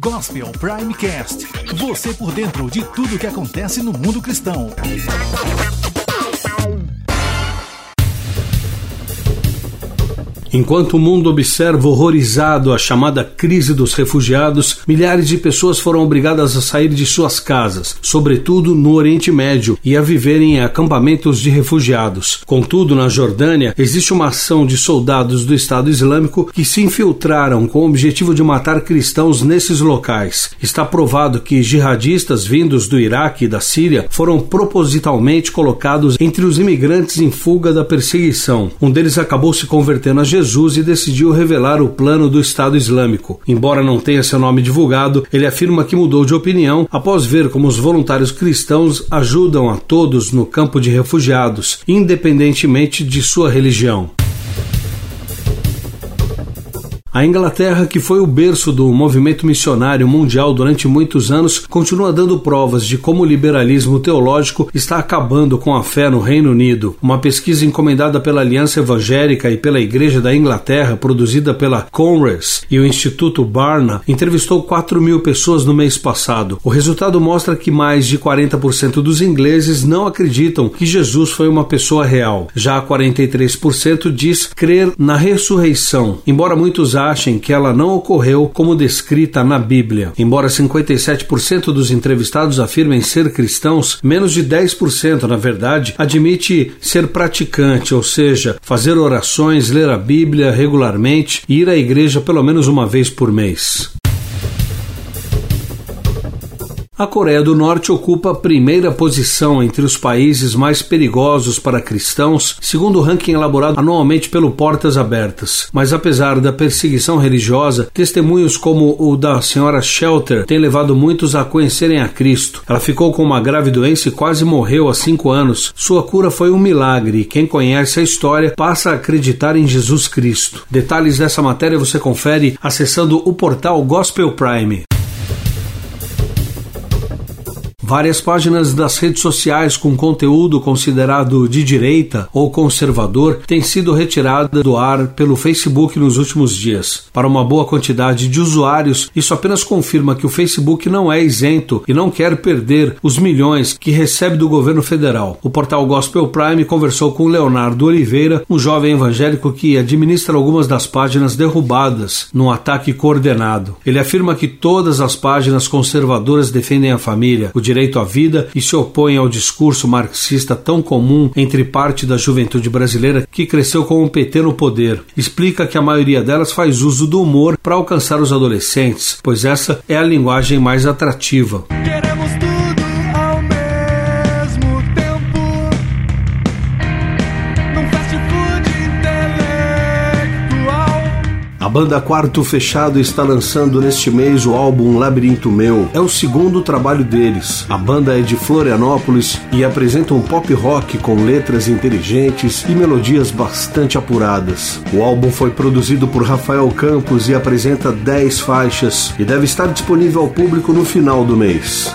Gospel Primecast. Você por dentro de tudo que acontece no mundo cristão. Enquanto o mundo observa horrorizado a chamada crise dos refugiados, milhares de pessoas foram obrigadas a sair de suas casas, sobretudo no Oriente Médio, e a viverem em acampamentos de refugiados. Contudo, na Jordânia, existe uma ação de soldados do Estado Islâmico que se infiltraram com o objetivo de matar cristãos nesses locais. Está provado que jihadistas vindos do Iraque e da Síria foram propositalmente colocados entre os imigrantes em fuga da perseguição. Um deles acabou se convertendo a Jesus Jesus e decidiu revelar o plano do Estado Islâmico. Embora não tenha seu nome divulgado, ele afirma que mudou de opinião após ver como os voluntários cristãos ajudam a todos no campo de refugiados, independentemente de sua religião. A Inglaterra, que foi o berço do movimento missionário mundial durante muitos anos, continua dando provas de como o liberalismo teológico está acabando com a fé no Reino Unido. Uma pesquisa encomendada pela Aliança Evangélica e pela Igreja da Inglaterra, produzida pela Congress e o Instituto Barna, entrevistou 4 mil pessoas no mês passado. O resultado mostra que mais de 40% dos ingleses não acreditam que Jesus foi uma pessoa real. Já 43% diz crer na ressurreição, embora muitos achem que ela não ocorreu como descrita na Bíblia. Embora 57% dos entrevistados afirmem ser cristãos, menos de 10%, na verdade, admite ser praticante, ou seja, fazer orações, ler a Bíblia regularmente e ir à igreja pelo menos uma vez por mês. A Coreia do Norte ocupa a primeira posição entre os países mais perigosos para cristãos, segundo o ranking elaborado anualmente pelo Portas Abertas. Mas apesar da perseguição religiosa, testemunhos como o da senhora Shelter têm levado muitos a conhecerem a Cristo. Ela ficou com uma grave doença e quase morreu há cinco anos. Sua cura foi um milagre e quem conhece a história passa a acreditar em Jesus Cristo. Detalhes dessa matéria você confere acessando o portal Gospel Prime. Várias páginas das redes sociais com conteúdo considerado de direita ou conservador têm sido retiradas do ar pelo Facebook nos últimos dias. Para uma boa quantidade de usuários, isso apenas confirma que o Facebook não é isento e não quer perder os milhões que recebe do governo federal. O portal Gospel Prime conversou com Leonardo Oliveira, um jovem evangélico que administra algumas das páginas derrubadas num ataque coordenado. Ele afirma que todas as páginas conservadoras defendem a família, o direito direito à vida e se opõe ao discurso marxista tão comum entre parte da juventude brasileira que cresceu com o PT no poder. Explica que a maioria delas faz uso do humor para alcançar os adolescentes, pois essa é a linguagem mais atrativa. Banda Quarto Fechado está lançando neste mês o álbum Labirinto Meu. É o segundo trabalho deles. A banda é de Florianópolis e apresenta um pop rock com letras inteligentes e melodias bastante apuradas. O álbum foi produzido por Rafael Campos e apresenta 10 faixas e deve estar disponível ao público no final do mês.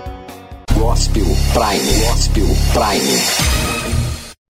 Gospel Prime. Gospel Prime.